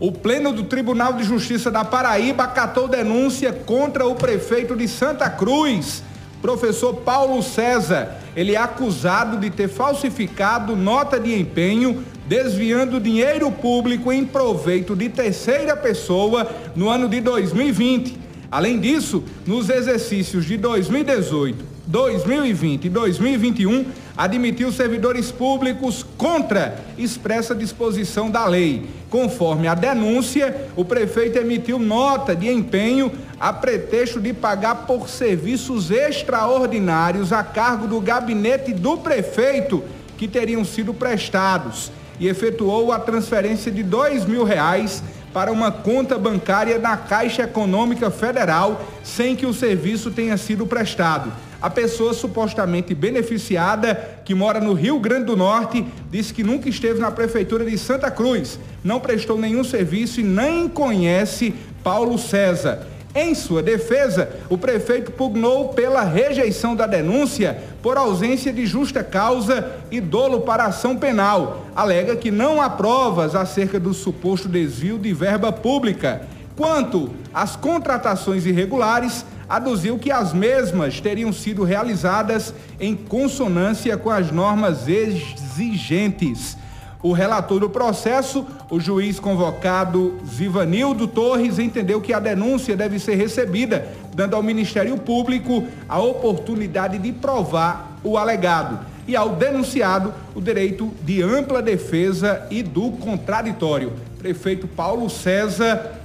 O Pleno do Tribunal de Justiça da Paraíba acatou denúncia contra o prefeito de Santa Cruz, professor Paulo César. Ele é acusado de ter falsificado nota de empenho, desviando dinheiro público em proveito de terceira pessoa no ano de 2020. Além disso, nos exercícios de 2018, 2020 e 2021, admitiu servidores públicos contra expressa disposição da lei. Conforme a denúncia, o prefeito emitiu nota de empenho a pretexto de pagar por serviços extraordinários a cargo do gabinete do prefeito que teriam sido prestados e efetuou a transferência de dois mil reais para uma conta bancária na Caixa Econômica Federal sem que o serviço tenha sido prestado. A pessoa supostamente beneficiada, que mora no Rio Grande do Norte, disse que nunca esteve na Prefeitura de Santa Cruz, não prestou nenhum serviço e nem conhece Paulo César. Em sua defesa, o prefeito pugnou pela rejeição da denúncia por ausência de justa causa e dolo para ação penal. Alega que não há provas acerca do suposto desvio de verba pública. Quanto às contratações irregulares, aduziu que as mesmas teriam sido realizadas em consonância com as normas exigentes. O relator do processo, o juiz convocado Zivanildo Torres, entendeu que a denúncia deve ser recebida, dando ao Ministério Público a oportunidade de provar o alegado e ao denunciado o direito de ampla defesa e do contraditório. Prefeito Paulo César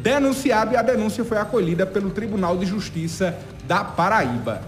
denunciado e a denúncia foi acolhida pelo Tribunal de Justiça da Paraíba.